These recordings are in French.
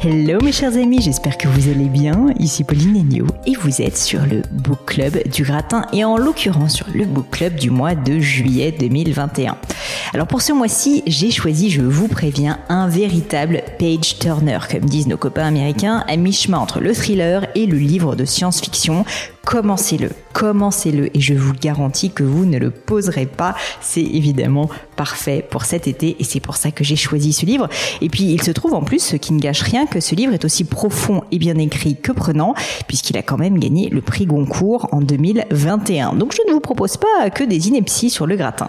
Hello mes chers amis, j'espère que vous allez bien. Ici Pauline Agneau et vous êtes sur le Book Club du Gratin et en l'occurrence sur le Book Club du mois de juillet 2021. Alors pour ce mois-ci, j'ai choisi, je vous préviens, un véritable page turner, comme disent nos copains américains, à mi-chemin entre le thriller et le livre de science-fiction commencez-le, commencez-le et je vous garantis que vous ne le poserez pas. C'est évidemment parfait pour cet été et c'est pour ça que j'ai choisi ce livre. Et puis il se trouve en plus, ce qui ne gâche rien, que ce livre est aussi profond et bien écrit que prenant puisqu'il a quand même gagné le prix Goncourt en 2021. Donc je ne vous propose pas que des inepties sur le gratin.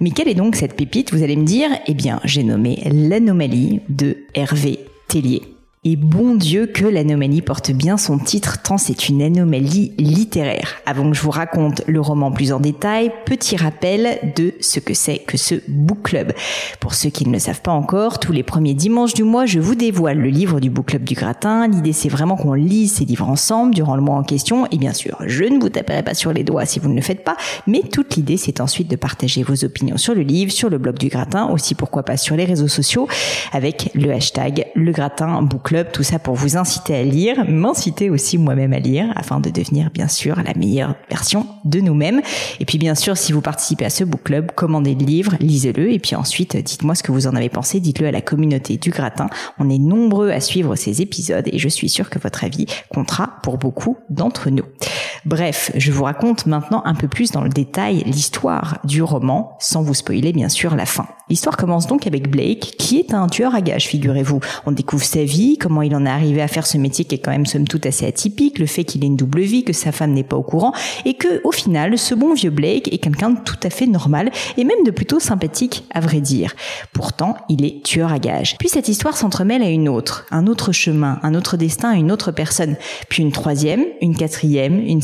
Mais quelle est donc cette pépite, vous allez me dire? Eh bien, j'ai nommé L'anomalie de Hervé Tellier. Et bon Dieu que l'anomalie porte bien son titre tant c'est une anomalie littéraire. Avant que je vous raconte le roman plus en détail, petit rappel de ce que c'est que ce book club. Pour ceux qui ne le savent pas encore, tous les premiers dimanches du mois, je vous dévoile le livre du book club du gratin. L'idée c'est vraiment qu'on lise ces livres ensemble durant le mois en question. Et bien sûr, je ne vous taperai pas sur les doigts si vous ne le faites pas, mais toute l'idée c'est ensuite de partager vos opinions sur le livre, sur le blog du gratin, aussi pourquoi pas sur les réseaux sociaux avec le hashtag le gratin book tout ça pour vous inciter à lire, m'inciter aussi moi-même à lire, afin de devenir bien sûr la meilleure version de nous-mêmes. Et puis bien sûr, si vous participez à ce book club, commandez le livre, lisez-le, et puis ensuite dites-moi ce que vous en avez pensé, dites-le à la communauté du gratin. On est nombreux à suivre ces épisodes et je suis sûre que votre avis comptera pour beaucoup d'entre nous. Bref, je vous raconte maintenant un peu plus dans le détail l'histoire du roman, sans vous spoiler bien sûr la fin. L'histoire commence donc avec Blake, qui est un tueur à gages, figurez-vous. On découvre sa vie, comment il en est arrivé à faire ce métier qui est quand même somme toute assez atypique, le fait qu'il ait une double vie, que sa femme n'est pas au courant, et que au final, ce bon vieux Blake est quelqu'un de tout à fait normal, et même de plutôt sympathique, à vrai dire. Pourtant, il est tueur à gages. Puis cette histoire s'entremêle à une autre, un autre chemin, un autre destin, une autre personne, puis une troisième, une quatrième, une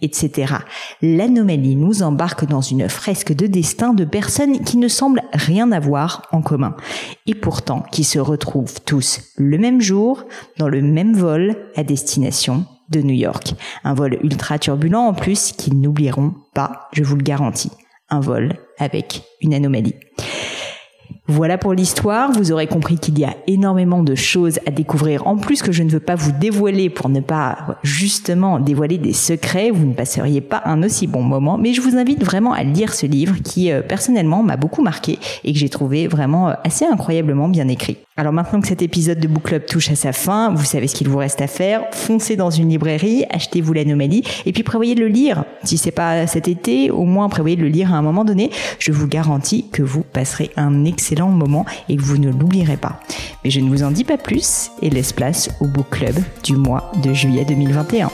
etc. L'anomalie nous embarque dans une fresque de destin de personnes qui ne semblent rien avoir en commun, et pourtant qui se retrouvent tous le même jour dans le même vol à destination de New York. Un vol ultra turbulent en plus qu'ils n'oublieront pas, je vous le garantis. Un vol avec une anomalie. Voilà pour l'histoire. Vous aurez compris qu'il y a énormément de choses à découvrir. En plus que je ne veux pas vous dévoiler pour ne pas justement dévoiler des secrets, vous ne passeriez pas un aussi bon moment. Mais je vous invite vraiment à lire ce livre qui euh, personnellement m'a beaucoup marqué et que j'ai trouvé vraiment euh, assez incroyablement bien écrit. Alors maintenant que cet épisode de Book Club touche à sa fin, vous savez ce qu'il vous reste à faire. Foncez dans une librairie, achetez-vous l'anomalie et puis prévoyez de le lire. Si c'est pas cet été, au moins prévoyez de le lire à un moment donné. Je vous garantis que vous passerez un excellent moment et que vous ne l'oublierez pas. Mais je ne vous en dis pas plus et laisse place au Book Club du mois de juillet 2021.